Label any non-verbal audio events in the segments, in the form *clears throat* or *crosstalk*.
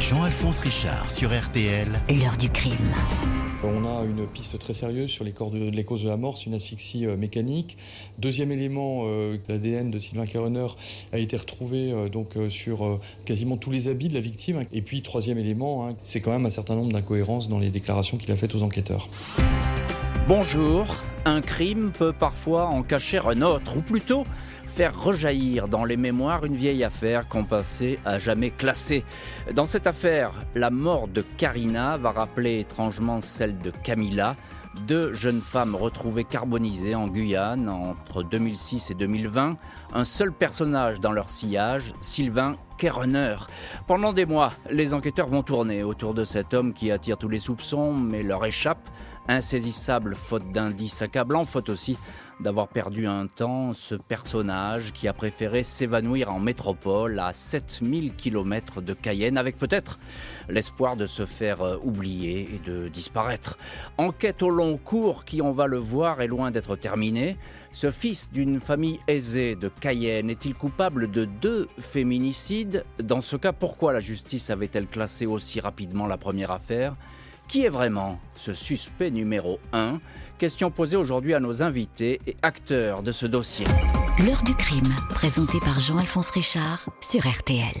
Jean-Alphonse Richard sur RTL. L'heure du crime. On a une piste très sérieuse sur les, corps de, les causes de la mort, c'est une asphyxie euh, mécanique. Deuxième élément, euh, l'ADN de Sylvain Caronner a été retrouvé euh, donc euh, sur euh, quasiment tous les habits de la victime. Et puis troisième élément, hein, c'est quand même un certain nombre d'incohérences dans les déclarations qu'il a faites aux enquêteurs. Bonjour, un crime peut parfois en cacher un autre, ou plutôt faire rejaillir dans les mémoires une vieille affaire qu'on passait à jamais classée. Dans cette affaire, la mort de Karina va rappeler étrangement celle de Camilla, deux jeunes femmes retrouvées carbonisées en Guyane entre 2006 et 2020, un seul personnage dans leur sillage, Sylvain Kerner. Pendant des mois, les enquêteurs vont tourner autour de cet homme qui attire tous les soupçons mais leur échappe, insaisissable faute d'indices accablants, faute aussi d'avoir perdu un temps ce personnage qui a préféré s'évanouir en métropole à 7000 km de Cayenne avec peut-être l'espoir de se faire euh, oublier et de disparaître. Enquête au long cours qui, on va le voir, est loin d'être terminée. Ce fils d'une famille aisée de Cayenne est-il coupable de deux féminicides? Dans ce cas, pourquoi la justice avait-elle classé aussi rapidement la première affaire? Qui est vraiment ce suspect numéro 1 Question posée aujourd'hui à nos invités et acteurs de ce dossier. L'heure du crime, présentée par Jean-Alphonse Richard sur RTL.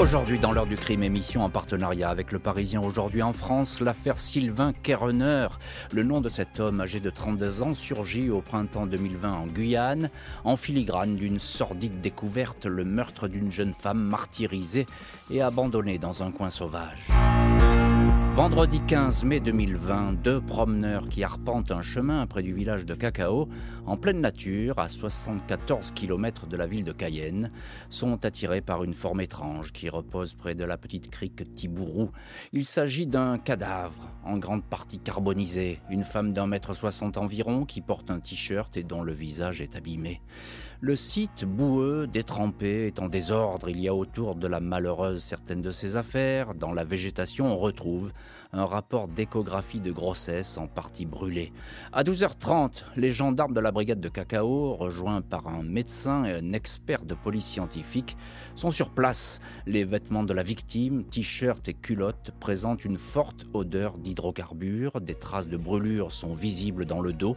Aujourd'hui, dans l'heure du crime, émission en partenariat avec le Parisien aujourd'hui en France, l'affaire Sylvain Kerner. Le nom de cet homme âgé de 32 ans surgit au printemps 2020 en Guyane, en filigrane d'une sordide découverte, le meurtre d'une jeune femme martyrisée et abandonnée dans un coin sauvage. Vendredi 15 mai 2020, deux promeneurs qui arpentent un chemin près du village de Cacao, en pleine nature, à 74 km de la ville de Cayenne, sont attirés par une forme étrange qui repose près de la petite crique Tibourou. Il s'agit d'un cadavre, en grande partie carbonisé, une femme d'un mètre soixante environ qui porte un t-shirt et dont le visage est abîmé. Le site boueux, détrempé, est en désordre. Il y a autour de la malheureuse certaines de ses affaires. Dans la végétation, on retrouve un rapport d'échographie de grossesse en partie brûlé. À 12h30, les gendarmes de la brigade de Cacao, rejoints par un médecin et un expert de police scientifique, sont sur place. Les vêtements de la victime, t-shirt et culottes, présentent une forte odeur d'hydrocarbures. Des traces de brûlure sont visibles dans le dos,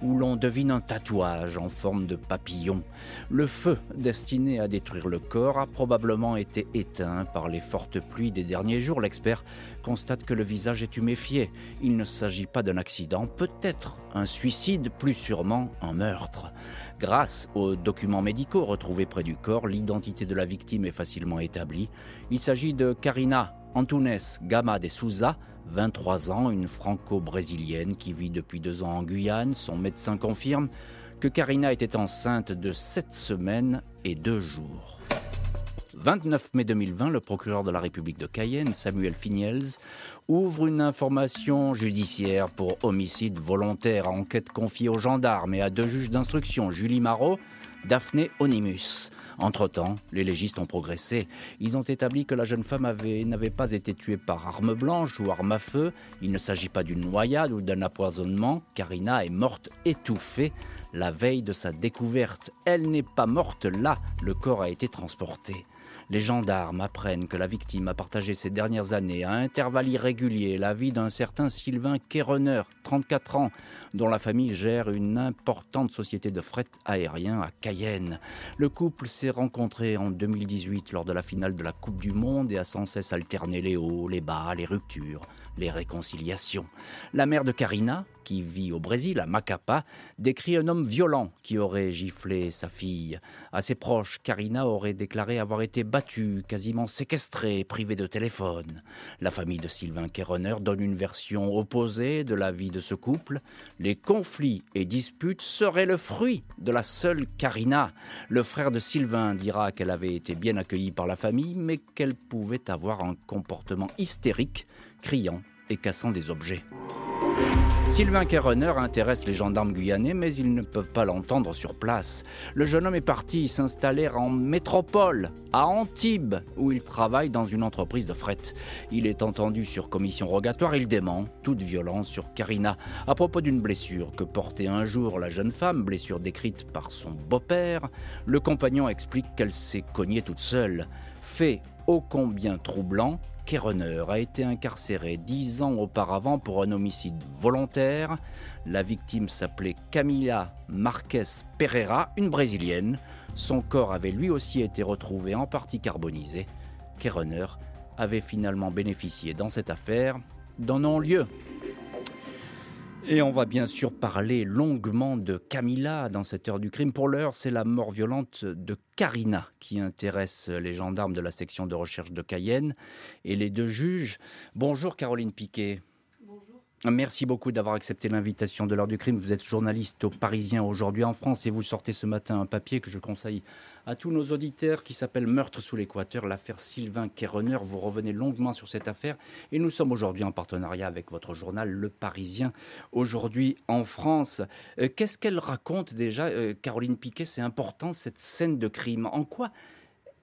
où l'on devine un tatouage en forme de papillon. Le feu destiné à détruire le corps a probablement été éteint par les fortes pluies des derniers jours. L'expert constate que le visage est huméfié. Il ne s'agit pas d'un accident, peut-être un suicide, plus sûrement un meurtre. Grâce aux documents médicaux retrouvés près du corps, l'identité de la victime est facilement établie. Il s'agit de Karina Antunes Gama de Souza, 23 ans, une franco-brésilienne qui vit depuis deux ans en Guyane. Son médecin confirme que Karina était enceinte de 7 semaines et 2 jours. 29 mai 2020, le procureur de la République de Cayenne, Samuel Finiels, ouvre une information judiciaire pour homicide volontaire à enquête confiée aux gendarmes et à deux juges d'instruction, Julie Marot, Daphné Onimus. Entre-temps, les légistes ont progressé. Ils ont établi que la jeune femme avait- n'avait pas été tuée par arme blanche ou arme à feu. Il ne s'agit pas d'une noyade ou d'un empoisonnement. Karina est morte étouffée la veille de sa découverte. Elle n'est pas morte là. Le corps a été transporté. Les gendarmes apprennent que la victime a partagé ces dernières années à intervalles irréguliers la vie d'un certain Sylvain Kerner, 34 ans, dont la famille gère une importante société de fret aérien à Cayenne. Le couple s'est rencontré en 2018 lors de la finale de la Coupe du Monde et a sans cesse alterné les hauts, les bas, les ruptures, les réconciliations. La mère de Karina, qui vit au Brésil, à Macapá, décrit un homme violent qui aurait giflé sa fille. À ses proches, Karina aurait déclaré avoir été battue, quasiment séquestrée, privée de téléphone. La famille de Sylvain Kerner donne une version opposée de la vie de ce couple. Les conflits et disputes seraient le fruit de la seule Karina. Le frère de Sylvain dira qu'elle avait été bien accueillie par la famille, mais qu'elle pouvait avoir un comportement hystérique, criant et cassant des objets. Sylvain Kerner intéresse les gendarmes guyanais, mais ils ne peuvent pas l'entendre sur place. Le jeune homme est parti s'installer en métropole, à Antibes, où il travaille dans une entreprise de fret. Il est entendu sur commission rogatoire, il dément toute violence sur Karina à propos d'une blessure que portait un jour la jeune femme, blessure décrite par son beau-père. Le compagnon explique qu'elle s'est cognée toute seule. Fait ô combien troublant, Kerener a été incarcéré dix ans auparavant pour un homicide volontaire. La victime s'appelait Camila Marques Pereira, une Brésilienne. Son corps avait lui aussi été retrouvé en partie carbonisé. Kerener avait finalement bénéficié dans cette affaire d'un non-lieu. Et on va bien sûr parler longuement de Camilla dans cette heure du crime. Pour l'heure, c'est la mort violente de Karina qui intéresse les gendarmes de la section de recherche de Cayenne et les deux juges. Bonjour Caroline Piquet. Merci beaucoup d'avoir accepté l'invitation de l'heure du crime. Vous êtes journaliste au Parisien aujourd'hui en France et vous sortez ce matin un papier que je conseille à tous nos auditeurs qui s'appelle Meurtre sous l'équateur, l'affaire Sylvain Kerener. Vous revenez longuement sur cette affaire et nous sommes aujourd'hui en partenariat avec votre journal Le Parisien aujourd'hui en France. Euh, qu'est-ce qu'elle raconte déjà, euh, Caroline Piquet? C'est important cette scène de crime. En quoi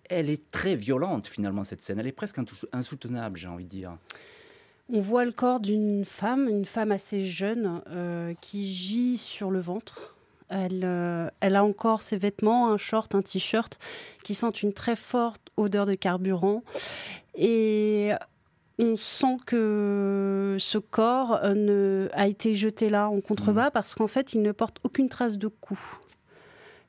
elle est très violente finalement cette scène? Elle est presque insoutenable, j'ai envie de dire. On voit le corps d'une femme, une femme assez jeune, euh, qui gît sur le ventre. Elle, euh, elle, a encore ses vêtements, un short, un t-shirt, qui sentent une très forte odeur de carburant. Et on sent que ce corps euh, ne, a été jeté là en contrebas mmh. parce qu'en fait, il ne porte aucune trace de coup.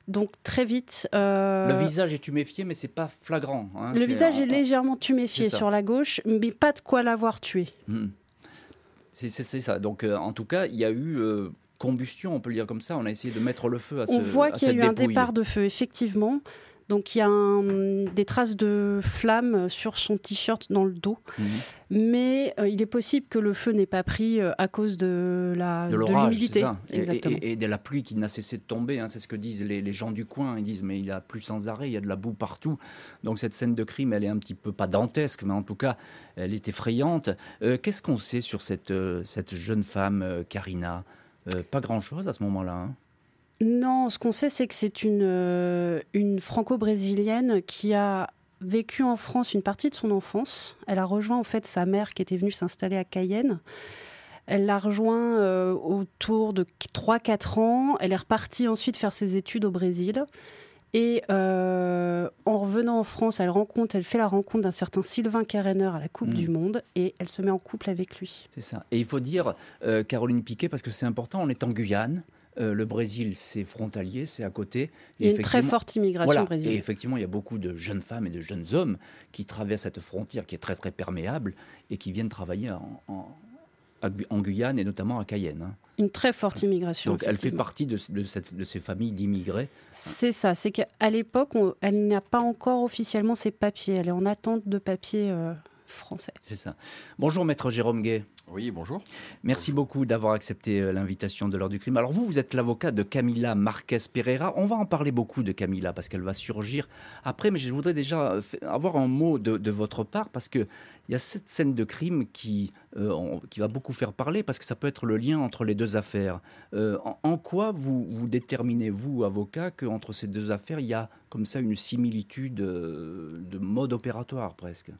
Donc très vite. Euh, le visage est tuméfié, mais c'est pas flagrant. Hein, le visage est légèrement tuméfié sur la gauche, mais pas de quoi l'avoir tué. Hmm. C'est ça. Donc euh, en tout cas, il y a eu euh, combustion, on peut le dire comme ça. On a essayé de mettre le feu à ce On voit qu'il y a eu un départ de feu, effectivement. Donc il y a des traces de flammes sur son t-shirt dans le dos. Mhm. Mais euh, il est possible que le feu n'ait pas pris euh, à cause de la de l'humidité. Et, de la pluie qui n'a cessé de tomber. Hein. c'est ce que disent les, gens du coin. Ils disent mais il a plu sans arrêt, il y a de la boue partout. Donc cette scène de crime, elle est un petit peu pas dantesque, mais en tout cas, elle est effrayante. Euh, qu'est-ce qu'on sait sur cette, cette jeune femme, Karina? Pas grand-chose à ce moment-là. Hein. Non, ce qu'on sait, c'est que c'est une, euh, une franco-brésilienne qui a vécu en France une partie de son enfance. Elle a rejoint en fait sa mère qui était venue s'installer à Cayenne. Elle l'a rejoint euh, autour de 3-4 ans. Elle est repartie ensuite faire ses études au Brésil. Et euh, en revenant en France, elle rencontre, elle fait la rencontre d'un certain Sylvain Careneur à la Coupe mm. du Monde et elle se met en couple avec lui. C'est ça. Et il faut dire, Caroline Piquet, parce que c'est important, on est en Guyane. Euh, le Brésil, c'est frontalier, c'est à côté. il y a une très forte immigration brésilienne. Et effectivement, il y a beaucoup de jeunes femmes et de jeunes hommes qui traversent cette frontière qui est très très perméable et qui viennent travailler en, en, Guyane et notamment à Cayenne. Hein. Une très forte immigration. Donc elle fait partie de, de, ces familles d'immigrés. C'est ça, c'est qu'à l'époque, elle n'a pas encore officiellement ses papiers. Elle est en attente de papiers euh, français. C'est ça. Bonjour maître Jérôme Gay. Oui, bonjour. Merci beaucoup d'avoir accepté euh, l'invitation de l'heure du crime. Alors vous, vous êtes l'avocat de Camila Marquez Pereira. On va en parler beaucoup de Camila parce qu'elle va surgir après, mais je voudrais déjà euh, avoir un mot de, votre part parce qu'il y a cette scène de crime qui, euh, qui va beaucoup faire parler parce que ça peut être le lien entre les deux affaires. en, quoi vous, vous déterminez, vous, avocat, qu'entre ces deux affaires, il y a comme ça une similitude de mode opératoire presque?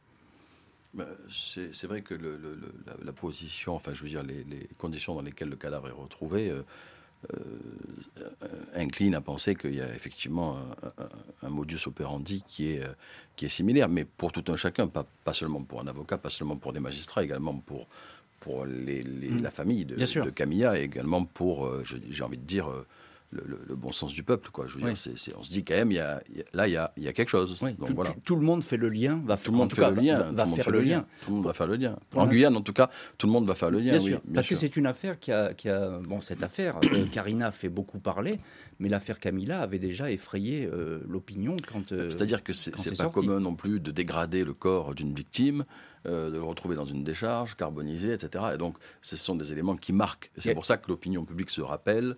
C'est vrai que la, position, enfin je veux dire les, conditions dans lesquelles le cadavre est retrouvé euh, euh, incline à penser qu'il y a effectivement un, modus operandi qui est, qui est similaire, mais pour tout un chacun, pas, pas seulement pour un avocat, pas seulement pour des magistrats, également pour, pour les, mmh. la famille de, de, Camilla et également pour, euh, j'ai envie de dire, le, bon sens du peuple. Quoi. Je veux dire, on se dit quand même, il y a, là, il y a, il y a quelque chose. Donc, tout, voilà. tout, le monde fait le lien, va tout le monde fait le lien, va, faire le lien. Tout le monde va faire le lien. En Guyane, en tout cas, tout le monde va faire le lien. Bien sûr, parce que c'est une affaire qui a, qui a, bon, cette affaire, euh, *coughs* Karina fait beaucoup parler, mais l'affaire Camilla avait déjà effrayé euh, l'opinion quand. Euh, C'est-à-dire que c'est pas commun non plus de dégrader le corps d'une victime. de le retrouver dans une décharge, carbonisé, etc. Et donc, ce sont des éléments qui marquent. C'est pour ça que l'opinion publique se rappelle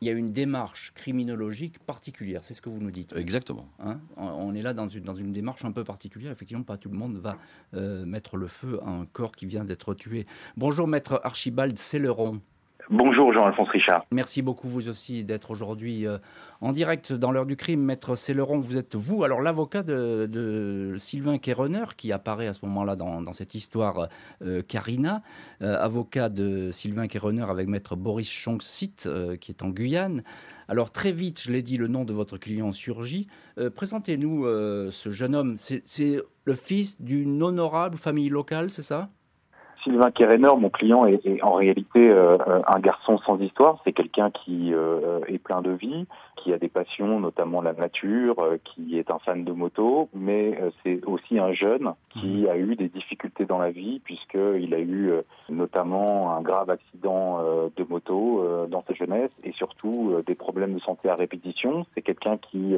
il y a une démarche criminologique particulière, c'est ce que vous nous dites. Exactement. Hein on est là dans une, dans une démarche un peu particulière. Effectivement, pas tout le monde va euh, mettre le feu à un corps qui vient d'être tué. Bonjour, maître Archibald Céleron. Bonjour Jean-Alphonse Richard. Merci beaucoup vous aussi d'être aujourd'hui euh, en direct dans l'heure du crime. Maître Céleron, vous êtes vous, alors l'avocat de, Sylvain Kérener qui apparaît à ce moment-là dans, cette histoire euh, Carina, euh, avocat de Sylvain Kérener avec maître Boris Chongsit qui est en Guyane. Alors très vite, je l'ai dit, le nom de votre client surgit. Présentez-nous ce jeune homme. C'est le fils d'une honorable famille locale, c'est ça? Sylvain Kerener, mon client, est, en réalité euh, un garçon sans histoire. C'est quelqu'un qui euh, est plein de vie, qui a des passions, notamment la nature, euh, qui est un fan de moto, mais c'est aussi un jeune qui mmh. a eu des difficultés dans la vie puisqu'il a eu notamment un grave accident de moto dans sa jeunesse et surtout des problèmes de santé à répétition. C'est quelqu'un qui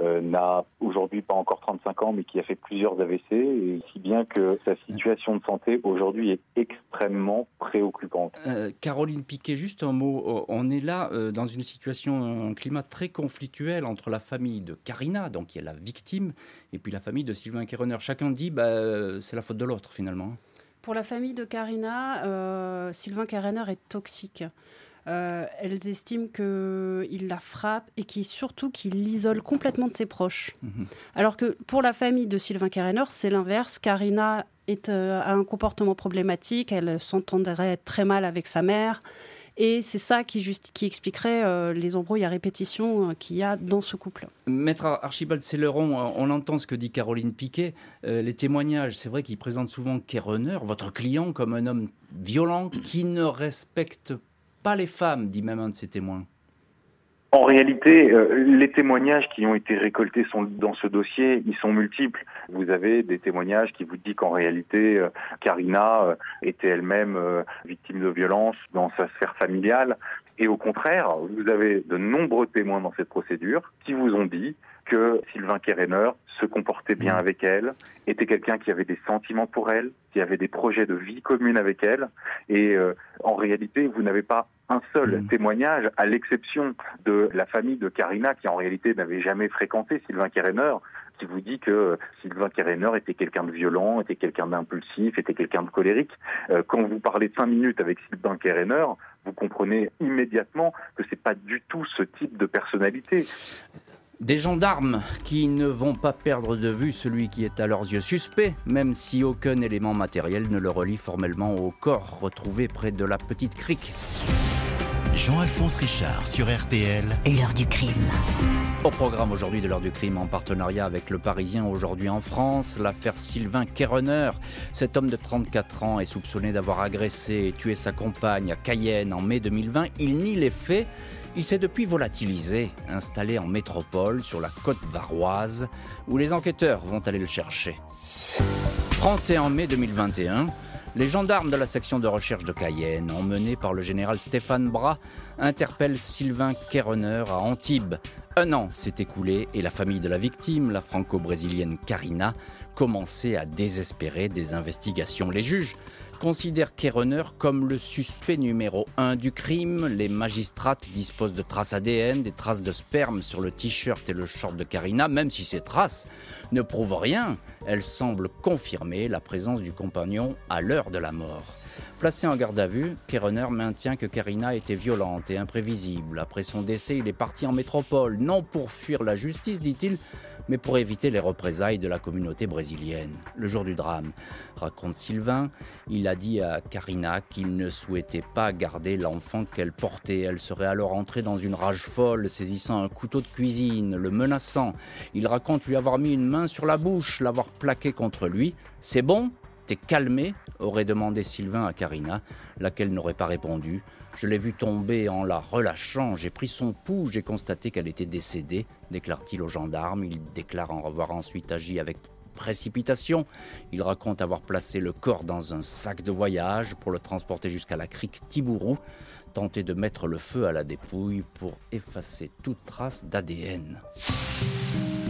euh, n'a aujourd'hui pas encore 35 ans, mais qui a fait plusieurs AVC, et si bien que sa situation de santé aujourd'hui est extrêmement préoccupante. Euh, Caroline Piquet, juste un mot. Euh, on est là dans une situation, un climat très conflictuel entre la famille de Karina, donc qui est la victime, et puis la famille de Sylvain Kerener. Chacun dit, bah, c'est la faute de l'autre finalement. Pour la famille de Karina, Sylvain Kerener est toxique. Euh, elles estiment qu'il la frappe et qui surtout qu'il l'isole complètement de ses proches. Mhm. Alors que pour la famille de Sylvain Kerener, c'est l'inverse. Karina est, euh, a un comportement problématique, elle s'entendrait très mal avec sa mère. Et c'est ça qui, qui expliquerait euh, les embrouilles à répétition qu'il y a dans ce couple. Maître Archibald Céleron, on entend ce que dit Caroline Piquet. les témoignages, c'est vrai qu'ils présentent souvent Kerener, votre client, comme un homme violent qui ne respecte pas les femmes, dit même un de ses témoins. En réalité, euh, les témoignages qui ont été récoltés sont, dans ce dossier, ils sont multiples. Vous avez des témoignages qui vous disent qu'en réalité, euh, Karina euh, était elle-même victime de violence dans sa sphère familiale. Et au contraire, vous avez de nombreux témoins dans cette procédure qui vous ont dit que Sylvain Kerener se comportait bien mmh. avec elle, était quelqu'un qui avait des sentiments pour elle, qui avait des projets de vie commune avec elle. Et en réalité, vous n'avez pas un seul mm. témoignage, à l'exception de la famille de Karina, qui en réalité n'avait jamais fréquenté Sylvain Kerener, qui vous dit que Sylvain Kerener était quelqu'un de violent, était quelqu'un d'impulsif, était quelqu'un de colérique. Euh, quand vous parlez de cinq minutes avec Sylvain Kerener, vous comprenez immédiatement que c'est pas du tout ce type de personnalité. Des gendarmes qui ne vont pas perdre de vue celui qui est à leurs yeux suspect, même si aucun élément matériel ne le relie formellement au corps retrouvé près de la petite crique. Jean-Alphonse Richard sur RTL. L'heure du crime. Au programme aujourd'hui de l'heure du crime en partenariat avec le Parisien aujourd'hui en France, l'affaire Sylvain Kerener. Cet homme de 34 ans est soupçonné d'avoir agressé et tué sa compagne à Cayenne en mai 2020. Il nie les faits. Il s'est depuis volatilisé, installé en métropole sur la côte varoise, où les enquêteurs vont aller le chercher. 31 mai 2021, les gendarmes de la section de recherche de Cayenne, emmenés par le général Stéphane Bras, interpellent Sylvain Kerener à Antibes. Un an s'est écoulé et la famille de la victime, la franco-brésilienne Karina, commençait à désespérer des investigations. Les juges considèrent Kerener comme le suspect numéro un du crime. Les magistrates disposent de traces ADN, des traces de sperme sur le t-shirt et le short de Karina, même si ces traces ne prouvent rien. Elles semblent confirmer la présence du compagnon à l'heure de la mort. Placé en garde à vue, Kerener maintient que Karina était violente et imprévisible. Après son décès, il est parti en métropole, non pour fuir la justice, dit-il, mais pour éviter les représailles de la communauté brésilienne. Le jour du drame, raconte Sylvain, il a dit à Karina qu'il ne souhaitait pas garder l'enfant qu'elle portait. Elle serait alors entrée dans une rage folle, saisissant un couteau de cuisine, le menaçant. Il raconte lui avoir mis une main sur la bouche, l'avoir plaqué contre lui. C'est bon? T'es calmé? aurait demandé Sylvain à Karina, laquelle n'aurait pas répondu. Je l'ai vue tomber en la relâchant. J'ai pris son pouls. J'ai constaté qu'elle était décédée, déclare-t-il aux gendarmes. Il déclare en avoir ensuite agi avec précipitation. Il raconte avoir placé le corps dans un sac de voyage pour le transporter jusqu'à la crique Tibourou, tenter de mettre le feu à la dépouille pour effacer toute trace d'ADN.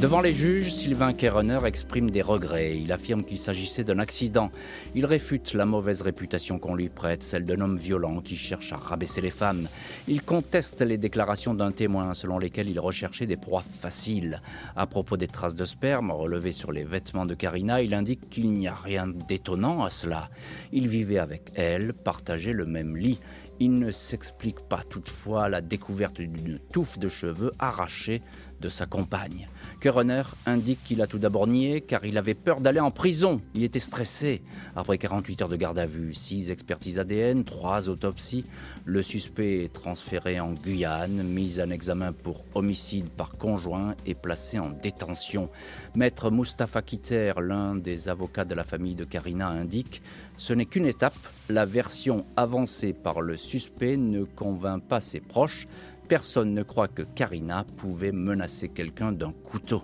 Devant les juges, Sylvain Kerener exprime des regrets. Il affirme qu'il s'agissait d'un accident. Il réfute la mauvaise réputation qu'on lui prête, celle d'un homme violent qui cherche à rabaisser les femmes. Il conteste les déclarations d'un témoin selon lesquelles il recherchait des proies faciles. À propos des traces de sperme relevées sur les vêtements de Karina, il indique qu'il n'y a rien d'étonnant à cela. Il vivait avec elle, partageait le même lit. Il ne s'explique pas toutefois la découverte d'une touffe de cheveux arrachés de sa compagne. Kerener indique qu'il a tout d'abord nié car il avait peur d'aller en prison. Il était stressé. Après 48 heures de garde à vue, 6 expertises ADN, 3 autopsies, le suspect est transféré en Guyane, mis en examen pour homicide par conjoint et placé en détention. Maître Mustapha Kiter, l'un des avocats de la famille de Karina, indique ce n'est qu'une étape. La version avancée par le suspect ne convainc pas ses proches. Personne ne croit que Karina pouvait menacer quelqu'un d'un couteau.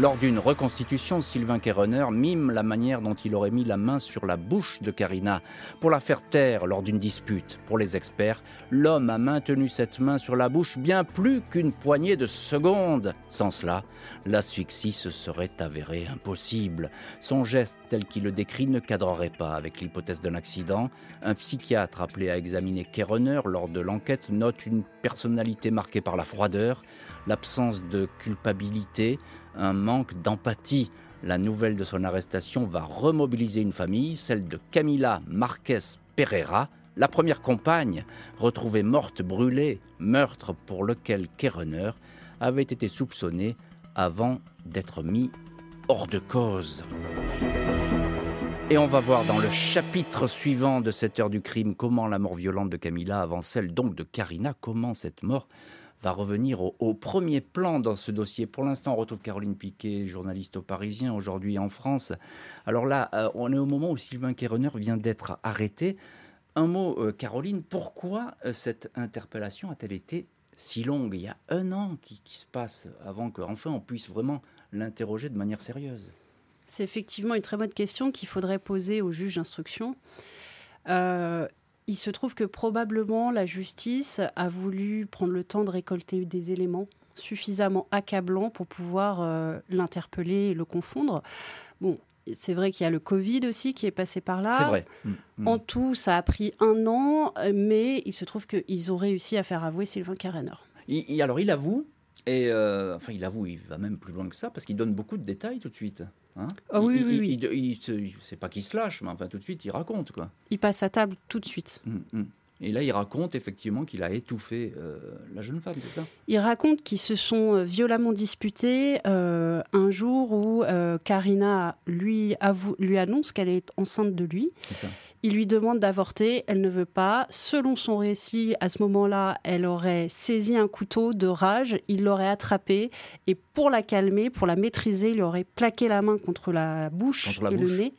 Lors d'une reconstitution, Sylvain Kerener mime la manière dont il aurait mis la main sur la bouche de Karina pour la faire taire lors d'une dispute. Pour les experts, l'homme a maintenu cette main sur la bouche bien plus qu'une poignée de secondes. Sans cela, l'asphyxie se serait avérée impossible. Son geste tel qu'il le décrit ne cadrerait pas avec l'hypothèse d'un accident. Un psychiatre appelé à examiner Kerener lors de l'enquête note une personnalité marquée par la froideur, l'absence de culpabilité, un manque d'empathie. La nouvelle de son arrestation va remobiliser une famille, celle de Camila Marquez Pereira, la première compagne, retrouvée morte brûlée, meurtre pour lequel Kerener avait été soupçonné avant d'être mis hors de cause. Et on va voir dans le chapitre suivant de cette heure du crime comment la mort violente de Camilla avant celle donc de Karina, comment cette mort va revenir au, premier plan dans ce dossier. Pour l'instant, on retrouve Caroline Piquet, journaliste au Parisien, aujourd'hui en France. Alors là, euh, on est au moment où Sylvain Kérener vient d'être arrêté. Un mot, euh, Caroline, pourquoi euh, cette interpellation a-t-elle été si longue? Il y a un an qui, qui se passe avant qu'enfin on puisse vraiment l'interroger de manière sérieuse. C'est effectivement une très bonne question qu'il faudrait poser au juge d'instruction. Il se trouve que probablement la justice a voulu prendre le temps de récolter des éléments suffisamment accablants pour pouvoir euh, l'interpeller et le confondre. Bon, c'est vrai qu'il y a le Covid aussi qui est passé par là. C'est vrai. Mm, mm. En tout, ça a pris un an, mais il se trouve qu'ils ont réussi à faire avouer Sylvain Carener. alors, il avoue, et euh, enfin, il avoue, il va même plus loin que ça, parce qu'il donne beaucoup de détails tout de suite. Hein ah oui, il, oui, oui. c'est pas qu'il se lâche, mais enfin tout de suite il raconte quoi. Il passe à table tout de suite. Hum, hum. Et là, il raconte effectivement qu'il a étouffé euh, la jeune femme, c'est ça? Il raconte qu'ils se sont euh, violemment disputés euh, un jour où Karina lui, lui annonce qu'elle est enceinte de lui. Ça. Il lui demande d'avorter, elle ne veut pas. Selon son récit, à ce moment-là, elle aurait saisi un couteau de rage, il l'aurait attrapé et pour la calmer, pour la maîtriser, il aurait plaqué la main contre la bouche et le nez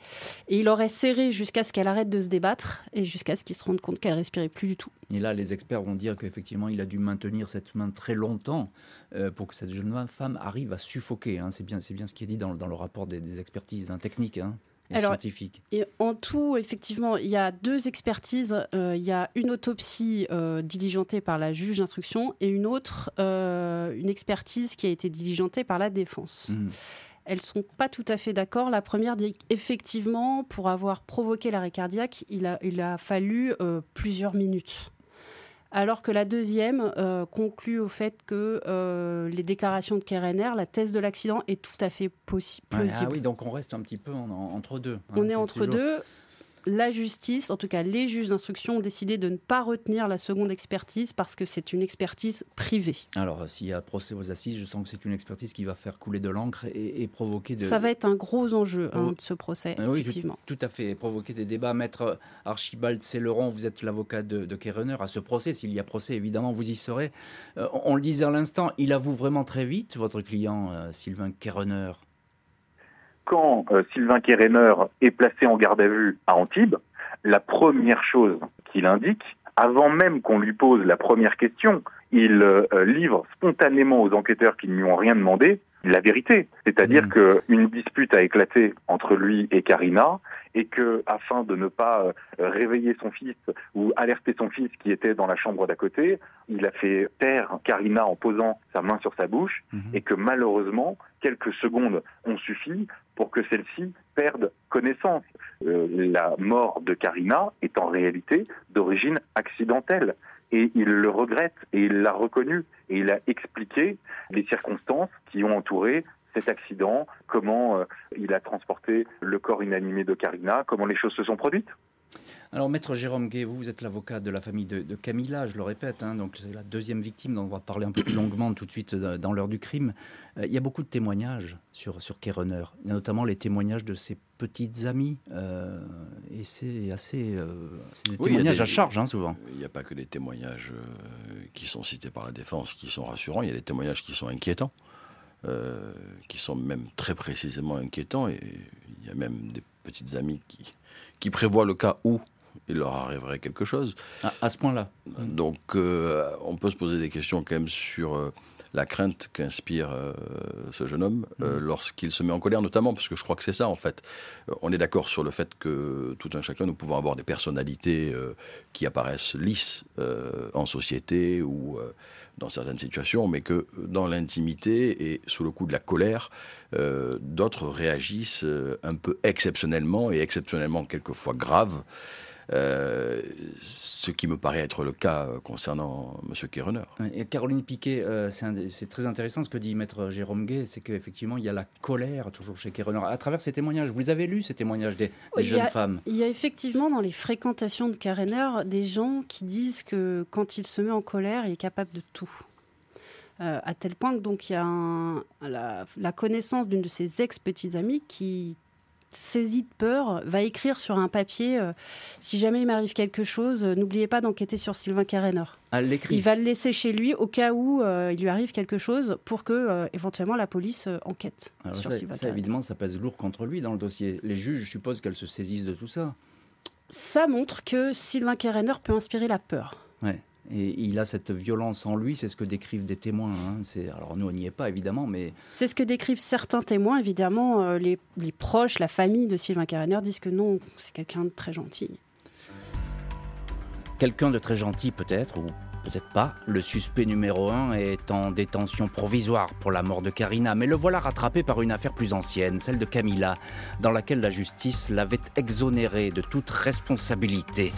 et il aurait serré jusqu'à ce qu'elle arrête de se débattre et jusqu'à ce qu'il se rende compte qu'elle respirait plus du tout. Et là, les experts vont dire qu'effectivement, il a dû maintenir cette main très longtemps euh, pour que cette jeune femme arrive à suffoquer. Hein. C'est bien, c'est bien ce qui est dit dans, le rapport des, expertises hein, techniques. Hein. Alors, Et en tout, effectivement, il y a deux expertises. Euh, il y a une autopsie euh, diligentée par la juge d'instruction et une autre, euh, une expertise qui a été diligentée par la défense. Elles mmh. Elles sont pas tout à fait d'accord. La première dit effectivement, pour avoir provoqué l'arrêt cardiaque, il a, il a fallu plusieurs minutes alors que la deuxième euh, conclut au fait que euh, les déclarations de Kerener, la thèse de l'accident est tout à fait possible. ah oui, donc on reste un petit peu entre deux. Hein, on est entre deux la justice, en tout cas les juges d'instruction, ont décidé de ne pas retenir la seconde expertise parce que c'est une expertise privée. Alors, s'il y a procès aux assises, je sens que c'est une expertise qui va faire couler de l'encre et, provoquer de... Ça va être un gros enjeu hein, de ce procès, ah effectivement. Tout, à fait, provoquer des débats. Maître Archibald Céleron, vous êtes l'avocat de, de à ce procès. S'il y a procès, évidemment, vous y serez. Euh, on, le disait à l'instant, il avoue vraiment très vite, votre client euh, Sylvain Kerener quand euh, Sylvain Kéréner est placé en garde à vue à Antibes, la première chose qu'il indique, avant même qu'on lui pose la première question, il euh, livre spontanément aux enquêteurs qui ne lui ont rien demandé la vérité. C'est-à-dire mmh. qu'une dispute a éclaté entre lui et Karina et que, afin de ne pas euh, réveiller son fils ou alerter son fils qui était dans la chambre d'à côté, il a fait taire Karina en posant sa main sur sa bouche mmh. et que malheureusement, quelques secondes ont suffi pour que celle-ci perde connaissance. Euh, la mort de Karina est en réalité d'origine accidentelle et il le regrette et il l'a reconnu et il a expliqué les circonstances qui ont entouré cet accident, comment euh, il a transporté le corps inanimé de Karina, comment les choses se sont produites. Alors, maître Jérôme Gay, vous, vous êtes l'avocat de la famille de, Camilla, je le répète, hein, donc c'est la deuxième victime dont on va parler un peu plus longuement tout de suite euh, dans l'heure du crime. Euh, il y a beaucoup de témoignages sur, sur Runner, notamment les témoignages de ses petites amies, euh, et c'est assez. des témoignages à charge, hein, souvent. Il n'y a pas que les témoignages qui sont cités par la défense qui sont rassurants, il y a des témoignages qui sont inquiétants. qui sont même très précisément inquiétants et il y a même des petites amies qui, qui prévoient le cas où il leur arriverait quelque chose. À, ce point-là. Donc, euh, on peut se poser des questions quand même sur euh, la crainte qu'inspire euh, ce jeune homme mm. lorsqu'il se met en colère, notamment parce que je crois que c'est ça en fait. on est d'accord sur le fait que tout un chacun, nous pouvons avoir des personnalités qui apparaissent lisses en société ou dans certaines situations, mais que dans l'intimité et sous le coup de la colère, d'autres réagissent un peu exceptionnellement et exceptionnellement quelquefois grave. Euh, ce qui me paraît être le cas concernant M. Kérener. Et Caroline Piquet, euh, c'est très intéressant ce que dit Maître Jérôme Gay, c'est qu'effectivement, il y a la colère toujours chez Kérener. À travers ces témoignages, vous avez lu ces témoignages des, jeunes femmes? Il y a effectivement dans les fréquentations de Kérener des gens qui disent que quand il se met en colère, il est capable de tout. Euh, à tel point que donc il y a la, la, connaissance d'une de ses ex-petites amies qui saisi de peur, va écrire sur un papier euh, si jamais il m'arrive quelque chose, euh, n'oubliez pas d'enquêter sur Sylvain Caréner. Il va le laisser chez lui au cas où euh, il lui arrive quelque chose pour que éventuellement la police enquête sur ça, ça évidemment, ça pèse lourd contre lui dans le dossier. Les juges, je suppose qu'elles se saisissent de tout ça. Ça montre que Sylvain Caréner peut inspirer la peur. Ouais. Et il a cette violence en lui, c'est ce que décrivent des témoins. Hein. Alors nous, on n'y est pas, évidemment, mais... C'est ce que décrivent certains témoins, évidemment. Euh, les, proches, la famille de Sylvain Caréner disent que non, c'est quelqu'un de très gentil. Quelqu'un de très gentil peut-être, ou peut-être pas. Le suspect numéro un est en détention provisoire pour la mort de Karina, mais le voilà rattrapé par une affaire plus ancienne, celle de Camilla, dans laquelle la justice l'avait exonéré de toute responsabilité.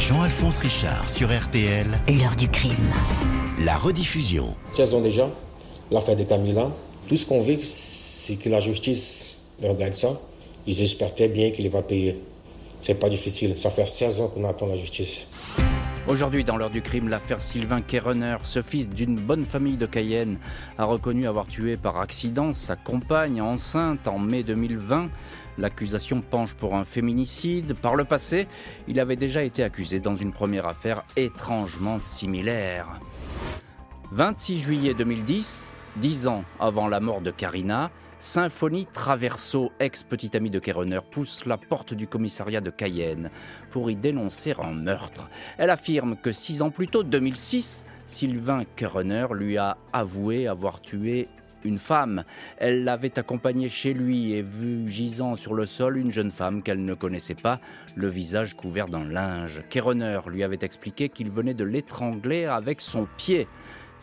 Jean-Alphonse Richard sur RTL. L'heure du crime. La rediffusion. 16 ans déjà, l'affaire de Camilla. Tout ce qu'on veut, c'est que la justice regarde ça. Ils espèrent bien qu'il va payer. C'est pas difficile. Ça fait 16 ans qu'on attend la justice. Aujourd'hui, dans l'heure du crime, l'affaire Sylvain Kerrener, ce fils d'une bonne famille de Cayenne, a reconnu avoir tué par accident sa compagne enceinte en mai 2020. L'accusation penche pour un féminicide. Par le passé, il avait déjà été accusé dans une première affaire étrangement similaire. 26 juillet 2010, dix ans avant la mort de Karina, Symphonie Traverso, ex-petite amie de Kerener, pousse la porte du commissariat de Cayenne pour y dénoncer un meurtre. Elle affirme que six ans plus tôt, 2006, Sylvain Kerener lui a avoué avoir tué une femme. Elle l'avait accompagnée chez lui et vu gisant sur le sol une jeune femme qu'elle ne connaissait pas, le visage couvert d'un linge. Keroner lui avait expliqué qu'il venait de l'étrangler avec son pied.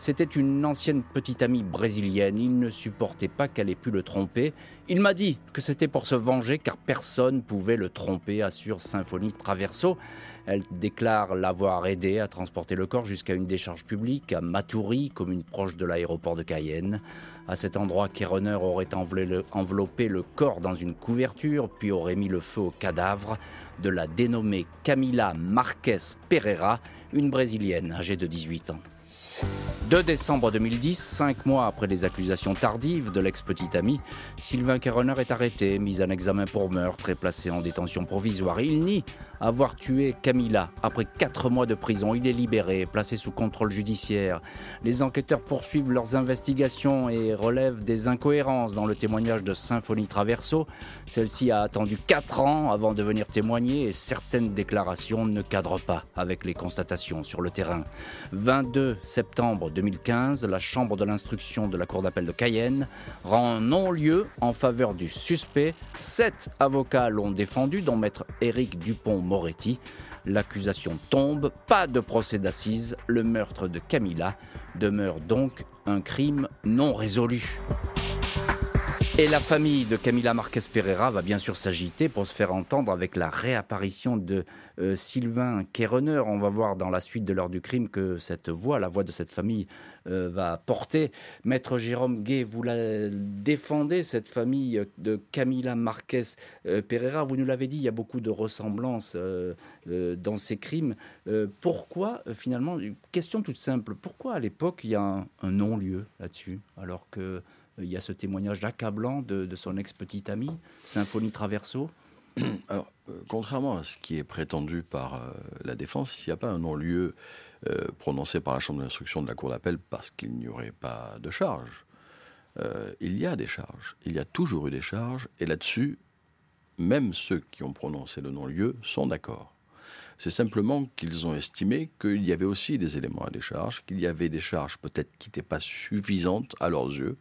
C'était une ancienne petite amie brésilienne. Il ne supportait pas qu'elle ait pu le tromper. Il m'a dit que c'était pour se venger car personne pouvait le tromper, assure Symphonie Traverso. Elle déclare l'avoir aidé à transporter le corps jusqu'à une décharge publique à Maturi, commune proche de l'aéroport de Cayenne. À cet endroit, Keroner aurait enveloppé le corps dans une couverture, puis aurait mis le feu au cadavre de la dénommée Camila Marquez Pereira, une Brésilienne âgée de 18 ans. 2 décembre 2010, cinq mois après les accusations tardives de l'ex-petite amie, Sylvain Keroner est arrêté, mis en examen pour meurtre et placé en détention provisoire. Il nie avoir tué Camilla. Après quatre mois de prison, il est libéré, placé sous contrôle judiciaire. Les enquêteurs poursuivent leurs investigations et relèvent des incohérences dans le témoignage de Symphonie Traverso. Celle-ci a attendu quatre ans avant de venir témoigner et certaines déclarations ne cadrent pas avec les constatations sur le terrain. 22 septembre 2015, la Chambre de l'instruction de la Cour d'appel de Cayenne rend non-lieu en faveur du suspect. Sept avocats l'ont défendu, dont maître Éric Dupont Moretti. L'accusation tombe, pas de procès d'assises, le meurtre de Camilla demeure donc un crime non résolu. Et la famille de Camila Marquez Pereira va bien sûr s'agiter pour se faire entendre avec la réapparition de euh, Sylvain Kéreneur. On va voir dans la suite de l'heure du crime que cette voix, la voix de cette famille, euh, va porter. Maître Jérôme Gay, vous la défendez, cette famille de Camila Marquez euh, Pereira. Vous nous l'avez dit, il y a beaucoup de ressemblances dans ces crimes. pourquoi, finalement, question toute simple, pourquoi à l'époque il y a un non-lieu là-dessus alors que il y a ce témoignage accablant de, son ex-petite amie, Symphonie Traverso. *clears throat* Alors, euh, contrairement à ce qui est prétendu par euh, la défense, il n'y a pas un non-lieu euh, prononcé par la Chambre d'instruction de la Cour d'appel parce qu'il n'y aurait pas de charge. il y a des charges. Il y a toujours eu des charges. Et là-dessus, même ceux qui ont prononcé le non-lieu sont d'accord. C'est simplement qu'ils ont estimé qu'il y avait aussi des éléments à décharge, qu'il y avait des charges peut-être qui n'étaient pas suffisantes à leurs yeux,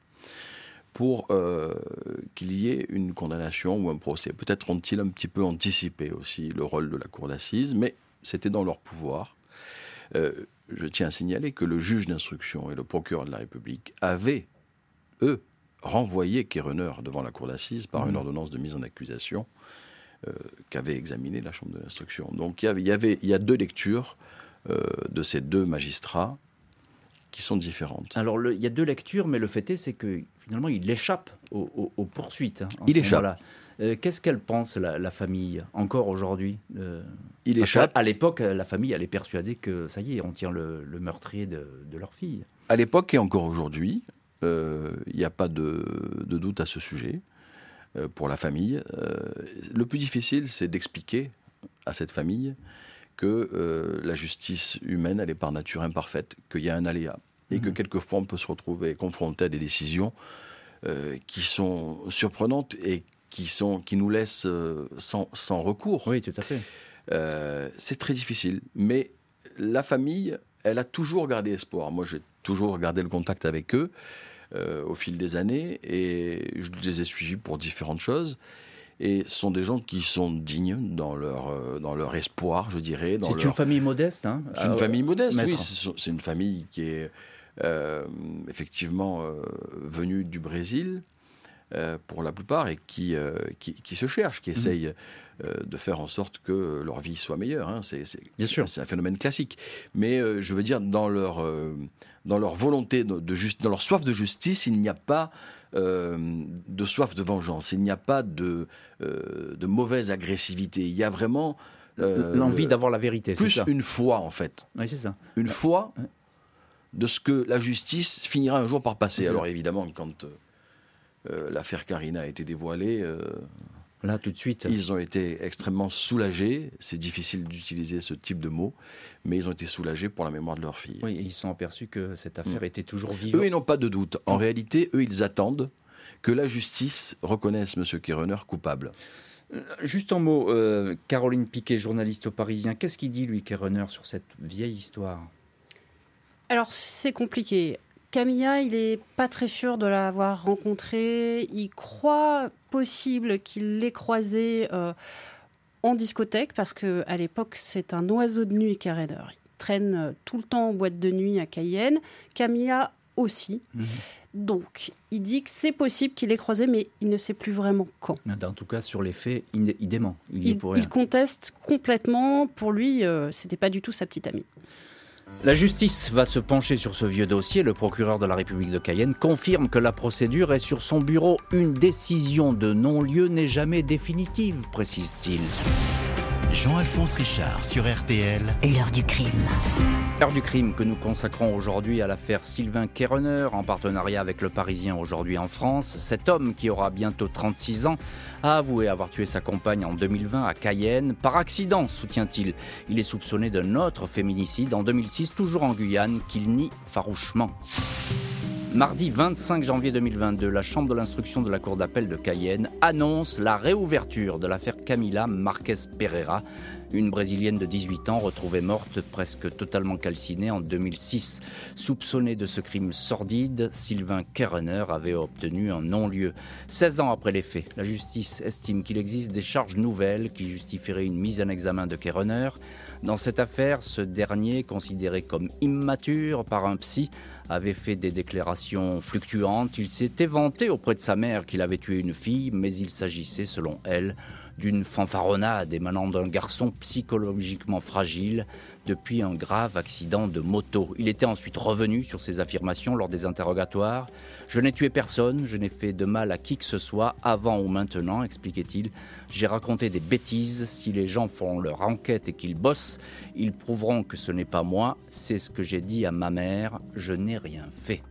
pour euh, qu'il y ait une condamnation ou un procès. Peut-être ont-ils un petit peu anticipé aussi le rôle de la cour d'assises, mais c'était dans leur pouvoir. Euh, je tiens à signaler que le juge d'instruction et le procureur de la République avaient, eux, renvoyé Kéreneur devant la cour d'assises par une mmh. ordonnance de mise en accusation euh, qu'avait examinée la chambre de l'instruction. Donc il y, avait, il y a deux lectures de ces deux magistrats qui sont différentes. Alors, il y a deux lectures, mais le fait est, c'est que finalement, il échappe aux, poursuites. Hein, il échappe. Euh, qu'est-ce qu'elle pense, la, famille, encore aujourd'hui euh, Il échappe. À l'époque, la famille, elle est persuadée que ça y est, on tient le, meurtrier de, leur fille. À l'époque et encore aujourd'hui, euh, il n'y a pas de, doute à ce sujet pour la famille. le plus difficile, c'est d'expliquer à cette famille que la justice humaine, elle est par nature imparfaite, qu'il y a un aléa, et que mhm. quelquefois on peut se retrouver confronté à des décisions euh, qui sont surprenantes et qui, sont, qui nous laissent euh, sans, sans, recours. Oui, tout à fait. Euh, c'est très difficile. Mais la famille, elle a toujours gardé espoir. Moi, j'ai toujours gardé le contact avec eux au fil des années et je les ai suivis pour différentes choses. Et ce sont des gens qui sont dignes dans leur, dans leur espoir, je dirais. C'est une famille modeste, hein C'est une famille modeste, oui. C'est une famille qui est euh, effectivement euh, venus du Brésil. Euh, pour la plupart, et qui, qui, se cherchent, qui mmh. essayent de faire en sorte que leur vie soit meilleure. Hein. C'est, Bien sûr. C'est un phénomène classique. Mais je veux dire, dans leur, dans leur volonté, de, dans leur soif de justice, il n'y a pas de soif de vengeance, il n'y a pas de, de mauvaise agressivité. Il y a vraiment... L'envie d'avoir la vérité. Plus une foi, en fait. Oui, c'est ça. Une foi de ce que la justice finira un jour par passer. Alors évidemment, quand euh, euh, l'affaire Karina a été dévoilée, euh, là tout de suite, ils ont été extrêmement soulagés. C'est difficile d'utiliser ce type de mots, mais ils ont été soulagés pour la mémoire de leur fille. Oui, et ils sont aperçus que cette affaire mm. était toujours vivante. Eux, ils n'ont pas de doute. En réalité, eux, ils attendent que la justice reconnaisse M. Kéreneur coupable. Juste en mots, Caroline Piquet, journaliste au Parisien, qu'est-ce qu'il dit, lui, Kéreneur, sur cette vieille histoire? Alors c'est compliqué. Camilla, il n'est pas très sûr de l'avoir rencontrée. Il croit possible qu'il l'ait croisée euh, en discothèque parce qu'à l'époque c'est un oiseau de nuit Karener. Il traîne euh, tout le temps en boîte de nuit à Cayenne. Camilla aussi. Mhm. Donc, il dit que c'est possible qu'il l'ait croisé, mais il ne sait plus vraiment quand. En tout cas, sur les faits, il, dément. Il, il, conteste complètement. Pour lui, euh, c'était pas du tout sa petite amie. La justice va se pencher sur ce vieux dossier. Le procureur de la République de Cayenne confirme que la procédure est sur son bureau. Une décision de non-lieu n'est jamais définitive, précise-t-il. Jean-Alphonse Richard sur RTL. L'heure du crime. L'heure du crime que nous consacrons aujourd'hui à l'affaire Sylvain Kéreneur en partenariat avec le Parisien aujourd'hui en France. Cet homme qui aura bientôt 36 ans a avoué avoir tué sa compagne en 2020 à Cayenne par accident, soutient-il. Il est soupçonné d'un autre féminicide en 2006, toujours en Guyane, qu'il nie farouchement. Mardi 25 janvier 2022, la Chambre de l'instruction de la Cour d'appel de Cayenne annonce la réouverture de l'affaire Camila Marquez Pereira, une Brésilienne de 18 ans retrouvée morte presque totalement calcinée en 2006. Soupçonnée de ce crime sordide, Sylvain Kerner avait obtenu un non-lieu. 16 ans après les faits, la justice estime qu'il existe des charges nouvelles qui justifieraient une mise en examen de Kerner. Dans cette affaire, ce dernier, considéré comme immature par un psy, avait fait des déclarations fluctuantes. Il s'était vanté auprès de sa mère qu'il avait tué une fille, mais il s'agissait, selon elle, d'une fanfaronnade émanant d'un garçon psychologiquement fragile depuis un grave accident de moto. Il était ensuite revenu sur ses affirmations lors des interrogatoires. Je n'ai tué personne, je n'ai fait de mal à qui que ce soit, avant ou maintenant, expliquait-il. J'ai raconté des bêtises. Si les gens font leur enquête et qu'ils bossent, ils prouveront que ce n'est pas moi. C'est ce que j'ai dit à ma mère. Je n'ai rien fait.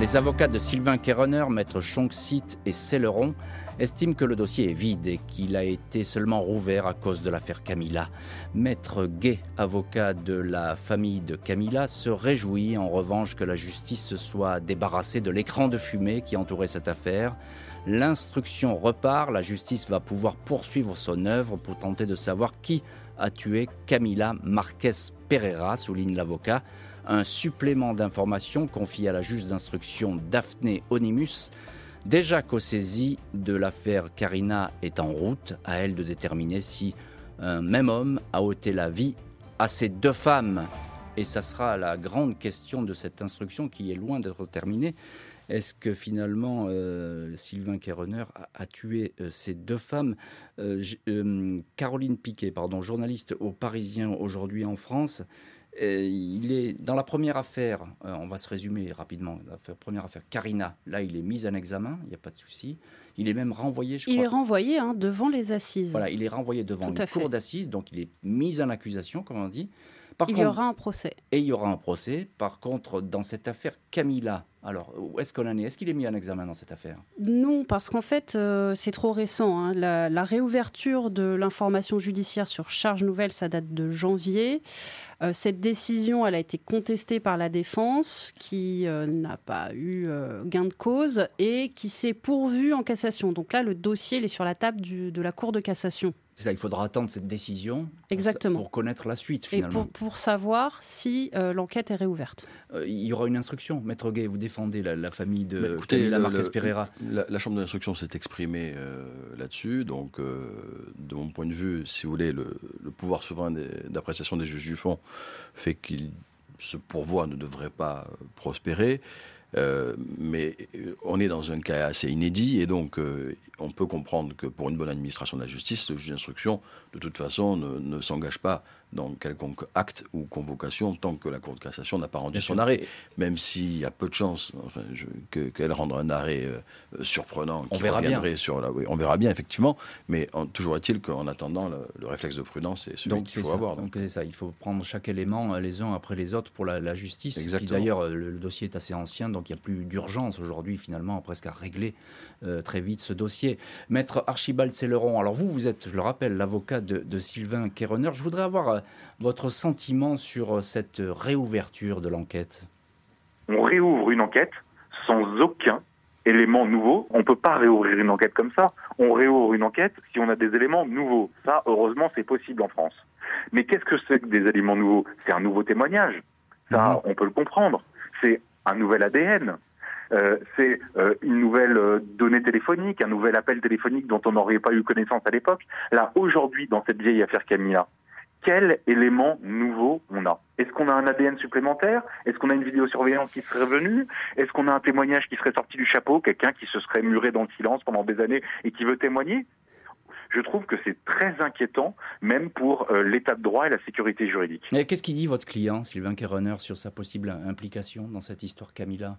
Les avocats de Sylvain Kerener, maître Chonxit et Céleron, estime que le dossier est vide et qu'il a été seulement rouvert à cause de l'affaire Camilla. Maître Gay, avocat de la famille de Camilla, se réjouit en revanche que la justice se soit débarrassée de l'écran de fumée qui entourait cette affaire. L'instruction repart, la justice va pouvoir poursuivre son œuvre pour tenter de savoir qui a tué Camilla Marquez Pereira, souligne l'avocat. Un supplément d'information confié à la juge d'instruction Daphné Onimus Déjà qu'au saisie de l'affaire Karina est en route, à elle de déterminer si un même homme a ôté la vie à ces deux femmes. Et ça sera la grande question de cette instruction qui est loin d'être terminée. Est-ce que finalement euh, Sylvain Kerener a, tué euh, ces deux femmes? Euh, Caroline Piquet, pardon, journaliste au Parisien aujourd'hui en France, il est dans la première affaire, euh, on va se résumer rapidement, la première affaire, Karina, là il est mis en examen, il n'y a pas de souci. Il est même renvoyé, je il crois. Il est renvoyé hein, devant les assises. Voilà, il est renvoyé devant une cour d'assises, donc il est mis en accusation, comme on dit. Par il y aura un procès. Et il y aura un procès. Par contre, dans cette affaire Camilla, alors où est-ce qu'on en est? Est-ce qu'il est mis en examen dans cette affaire? Non, parce qu'en fait, euh, c'est trop récent. Hein. La, la, réouverture de l'information judiciaire sur charge nouvelle, ça date de janvier. Euh, cette décision, elle a été contestée par la défense, qui euh, n'a pas eu gain de cause et qui s'est pourvue en cassation. Donc là, le dossier il est sur la table du, de la Cour de cassation. Ça, il faudra attendre cette décision Exactement. pour connaître la suite finalement. Et pour, pour savoir si l'enquête est réouverte. il y aura une instruction. Maître Gay, vous défendez la, famille de écoutez, la Marquez Pereira. La, Chambre d'instruction s'est exprimée là-dessus. Donc, de mon point de vue, si vous voulez, le, le pouvoir souverain d'appréciation des juges du fond fait qu'il ce pourvoi ne devrait pas prospérer. Euh, mais on est dans un cas assez inédit et donc euh, on peut comprendre que pour une bonne administration de la justice, le juge d'instruction, de toute façon, ne s'engage pas dans quelconque acte ou convocation tant que la Cour de cassation n'a pas rendu son arrêt. Même s'il y a peu de chances enfin, qu'elle rende un arrêt euh, surprenant. On verra bien. Sur la, oui, on verra bien, effectivement. Mais en, toujours est-il qu'en attendant, le, le, réflexe de prudence est celui qu'il faut ça. avoir. Donc c'est ça. Il faut prendre chaque élément euh, les uns après les autres pour la, la justice. D'ailleurs, le, le, dossier est assez ancien, donc il n'y a plus d'urgence aujourd'hui, finalement, presque à régler euh, très vite ce dossier. Maître Archibald Céleron, alors vous, vous êtes, je le rappelle, l'avocat de, de, Sylvain Kérener. Je voudrais avoir euh, votre sentiment sur euh, cette réouverture de l'enquête? On réouvre une enquête sans aucun élément nouveau. On ne peut pas réouvrir une enquête comme ça. On réouvre une enquête si on a des éléments nouveaux. Ça, heureusement, c'est possible en France. Mais qu'est-ce que c'est que des éléments nouveaux? C'est un nouveau témoignage. Ça, mmh. on peut le comprendre. C'est un nouvel ADN. Euh, c'est euh, une nouvelle euh, donnée téléphonique, un nouvel appel téléphonique dont on n'aurait pas eu connaissance à l'époque. Là, aujourd'hui, dans cette vieille affaire Camilla, quel élément nouveau on a? Est-ce qu'on a un ADN supplémentaire? Est-ce qu'on a une vidéosurveillance qui serait venue? Est-ce qu'on a un témoignage qui serait sorti du chapeau Quelqu'un qui se serait muré dans le silence pendant des années et qui veut témoigner? Je trouve que c'est très inquiétant, même pour euh, l'état de droit et la sécurité juridique. Qu'est-ce qu'il dit votre client, Sylvain Kerener, sur sa possible implication dans cette histoire Camilla?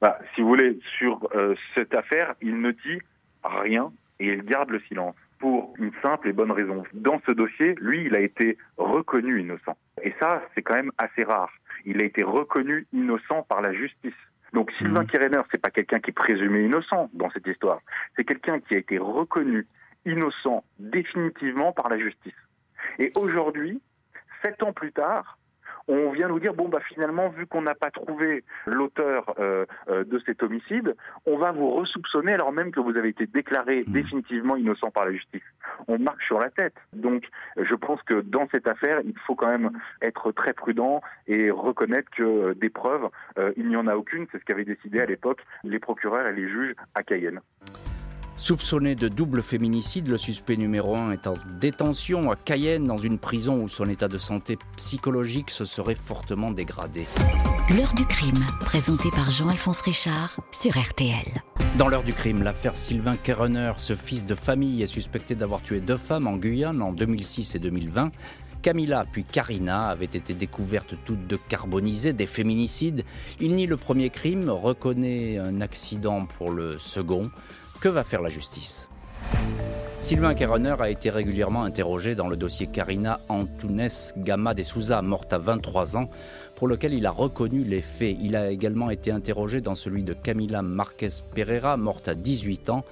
Bah, si vous voulez, sur euh, cette affaire, il ne dit rien et il garde le silence pour une simple et bonne raison. Dans ce dossier, lui, il a été reconnu innocent. Et ça, c'est quand même assez rare. Il a été reconnu innocent par la justice. Donc Sylvain mmh. Kerener, c'est pas quelqu'un qui est présumé innocent dans cette histoire. C'est quelqu'un qui a été reconnu innocent définitivement par la justice. Et aujourd'hui, sept ans plus tard, on vient nous dire bon bah finalement vu qu'on n'a pas trouvé l'auteur euh, euh, de cet homicide, on va vous ressoupçonner alors même que vous avez été déclaré mmh. définitivement innocent par la justice. On marche sur la tête. Donc je pense que dans cette affaire, il faut quand même être très prudent et reconnaître que euh, des preuves, euh, il n'y en a aucune. C'est ce qu'avaient décidé à l'époque les procureurs et les juges à Cayenne. Soupçonné de double féminicide, le suspect numéro 1 est en détention à Cayenne dans une prison où son état de santé psychologique se serait fortement dégradé. L'heure du crime, présenté par Jean-Alphonse Richard sur RTL. Dans l'heure du crime, l'affaire Sylvain Kerener, ce fils de famille, est suspecté d'avoir tué deux femmes en Guyane en 2006 et 2020. Camilla puis Karina avaient été découvertes toutes deux carbonisées, des féminicides. Il nie le premier crime, reconnaît un accident pour le second. Que va faire la justice? Sylvain Kerener a été régulièrement interrogé dans le dossier Karina Antunes Gama de Souza, morte à 23 ans, pour lequel il a reconnu les faits. Il a également été interrogé dans celui de Camila Marquez Pereira, morte à 18 ans,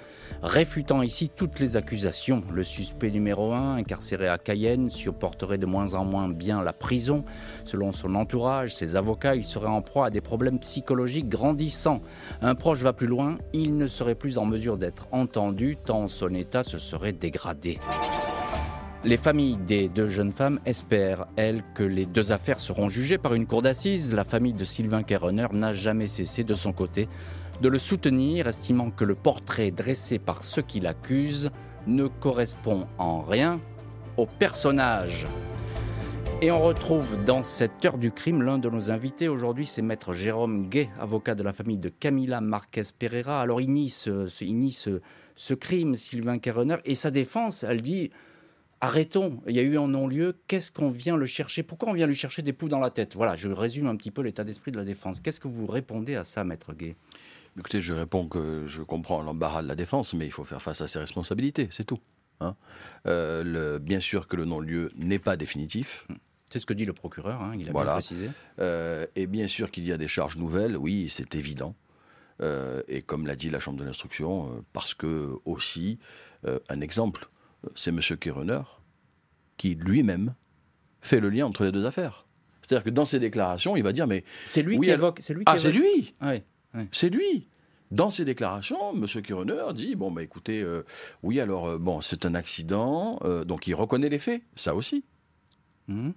réfutant ici toutes les accusations. Le suspect numéro 1, incarcéré à Cayenne, supporterait de moins en moins bien la prison. Selon son entourage, ses avocats, il serait en proie à des problèmes psychologiques grandissants. Un proche va plus loin, il ne serait plus en mesure d'être entendu tant son état se serait dégradé. Les familles des deux jeunes femmes espèrent, elles, que les deux affaires seront jugées par une cour d'assises. La famille de Sylvain Kerener n'a jamais cessé de son côté de le soutenir, estimant que le portrait dressé par ceux qui l'accusent ne correspond en rien au personnage. Et on retrouve dans cette heure du crime l'un de nos invités. Aujourd'hui, c'est maître Jérôme Gay, avocat de la famille de Camila Marquez Pereira. Alors, il nie ce, crime, Sylvain Kerener, et sa défense, elle dit arrêtons, il y a eu un non-lieu, qu'est-ce qu'on vient le chercher? Pourquoi on vient lui chercher des poux dans la tête? Voilà, je résume un petit peu l'état d'esprit de la défense. Qu'est-ce que vous répondez à ça, maître Gay? Écoutez, je réponds que je comprends l'embarras de la défense, mais il faut faire face à ses responsabilités, c'est tout. Hein. Euh, bien sûr que le non-lieu n'est pas définitif. C'est ce que dit le procureur, hein, il a bien précisé. Euh, et bien sûr qu'il y a des charges nouvelles, oui, c'est évident. Euh, et comme l'a dit la Chambre de l'instruction, parce que aussi, un exemple, c'est M. Kerener qui lui-même fait le lien entre les deux affaires. C'est-à-dire que dans ses déclarations, il va dire mais c'est lui qui évoque, c'est lui. Qui ah, c'est lui. oui. C'est lui. Dans ses déclarations, M. Kironer dit bon bah écoutez, euh, oui alors euh, bon c'est un accident, euh, donc il reconnaît les faits, ça aussi. Mmh.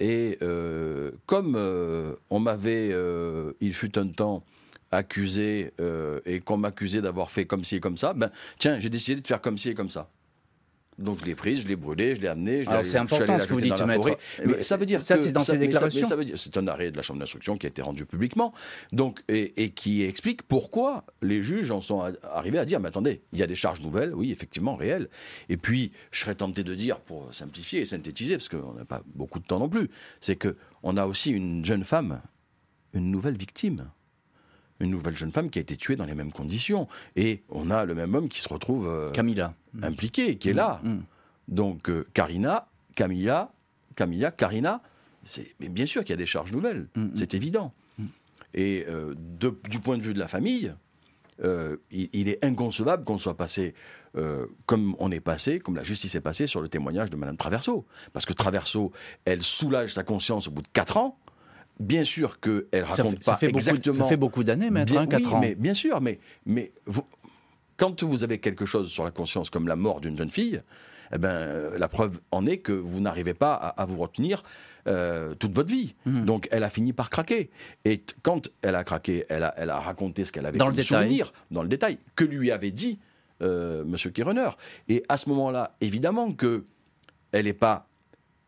et comme on m'avait, il fut un temps accusé et qu'on m'accusait d'avoir fait comme ci et comme ça, ben tiens j'ai décidé de faire comme ci et comme ça. Donc je l'ai prise, je l'ai brûlée, je l'ai amenée. Alors c'est important ce que vous dites, maître. Mais ça veut dire ça, c'est dans ces déclarations. Ça, veut dire, c'est un arrêt de la Chambre d'instruction qui a été rendu publiquement, donc et, qui explique pourquoi les juges en sont arrivés à dire, mais attendez, il y a des charges nouvelles, oui, effectivement, réelles. Et puis, je serais tenté de dire, pour simplifier et synthétiser, parce qu'on n'a pas beaucoup de temps non plus, c'est que on a aussi une jeune femme, une nouvelle victime une nouvelle jeune femme qui a été tuée dans les mêmes conditions. Et on a le même homme qui se retrouve euh, Camilla. impliqué, qui est là. Mm, mm. Donc euh, Karina, Camilla, Camilla, Karina, mais bien sûr qu'il y a des charges nouvelles, mm, c'est évident. Et euh, du point de vue de la famille, il, est inconcevable qu'on soit passé comme on est passé, comme la justice est passée sur le témoignage de Madame Traverso. Parce que Traverso, elle soulage sa conscience au bout de 4 ans, Bien sûr qu'elle raconte ça fait, pas exactement. ça fait beaucoup d'années, maître, hein, 4 ans. Mais, bien sûr, mais, mais quand vous avez quelque chose sur la conscience comme la mort d'une jeune fille, eh ben, euh, la preuve en est que vous n'arrivez pas à, vous retenir euh, toute votre vie. Mhm. Donc elle a fini par craquer. Et quand elle a craqué, elle a, elle a raconté ce qu'elle avait dans le souvenir, dans le détail, que lui avait dit euh, M. Kirener. Et à ce moment-là, évidemment que elle n'est pas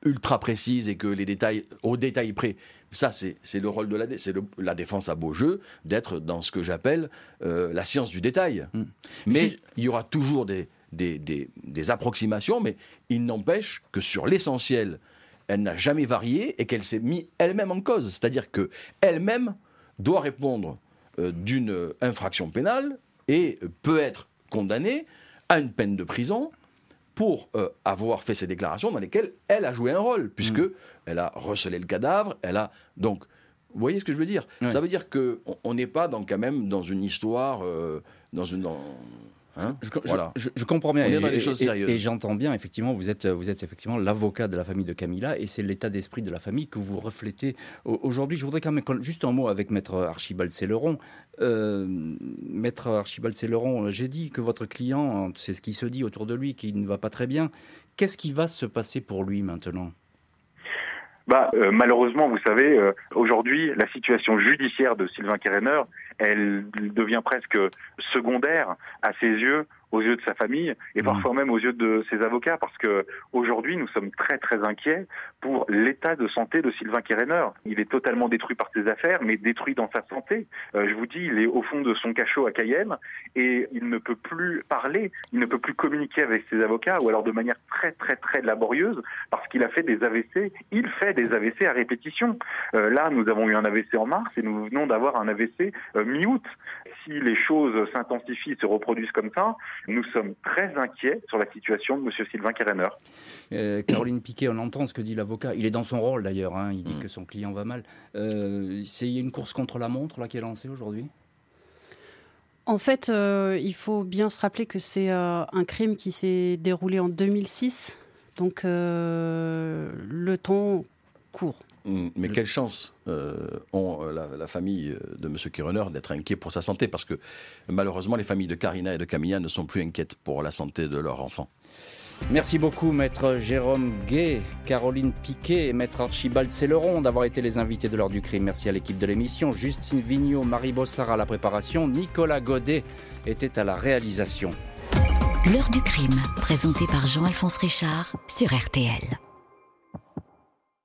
ultra précise et que les détails, au détail près, ça, c'est le rôle de la, c'est la défense à beau jeu d'être dans ce que j'appelle euh, la science du détail. Hmm. Mais il y aura toujours des, des, approximations, mais il n'empêche que sur l'essentiel, elle n'a jamais varié et qu'elle s'est mise elle-même en cause. C'est-à-dire que elle-même doit répondre euh, d'une infraction pénale et peut être condamnée à une peine de prison pour euh, avoir fait ces déclarations dans lesquelles elle a joué un rôle, puisque mm. elle a recelé le cadavre, elle a donc. Vous voyez ce que je veux dire? Ça veut dire qu'on n'est pas dans, quand même dans une histoire, euh, dans une, Hein je, voilà. je, comprends bien. On et, choses Et, j'entends bien, effectivement, vous êtes, vous êtes effectivement l'avocat de la famille de Camilla et c'est l'état d'esprit de la famille que vous reflétez aujourd'hui. Je voudrais quand même juste un mot avec Maître Archibald Céleron. Euh, Maître Archibald Céleron, j'ai dit que votre client, c'est ce qui se dit autour de lui, qu'il ne va pas très bien. Qu'est-ce qui va se passer pour lui maintenant? Bah, euh, malheureusement, vous savez, euh, aujourd'hui, la situation judiciaire de Sylvain Kerener elle devient presque secondaire à ses yeux aux yeux de sa famille et parfois même aux yeux de ses avocats parce que aujourd'hui nous sommes très très inquiets pour l'état de santé de Sylvain Kérener. Il est totalement détruit par ses affaires mais détruit dans sa santé. Euh, je vous dis, il est au fond de son cachot à Cayenne et il ne peut plus parler, il ne peut plus communiquer avec ses avocats ou alors de manière très très très laborieuse parce qu'il a fait des AVC. Il fait des AVC à répétition. Euh, là, nous avons eu un AVC en mars et nous venons d'avoir un AVC euh, mi-août. Si les choses s'intensifient, se reproduisent comme ça, nous sommes très inquiets sur la situation de M. Sylvain Kerener. Euh, Caroline Piquet, on entend ce que dit l'avocat. Il est dans son rôle d'ailleurs. Hein. Il dit mm. que son client va mal. Euh, c'est une course contre la montre là qui est lancée aujourd'hui? En fait, euh, il faut bien se rappeler que c'est un crime qui s'est déroulé en 2006. Donc le temps court. Mm, mais quelle chance euh, ont euh, la, famille euh, de M. Kironer d'être inquiet pour sa santé, parce que malheureusement, les familles de Karina et de Camilla ne sont plus inquiètes pour la santé de leur enfant. Merci beaucoup, maître Jérôme Gay, Caroline Piquet et maître Archibald Céleron d'avoir été les invités de l'heure du crime. Merci à l'équipe de l'émission, Justine Vignot, Marie Bossard à la préparation, Nicolas Godet était à la réalisation. L'heure du crime, présenté par Jean-Alphonse Richard sur RTL.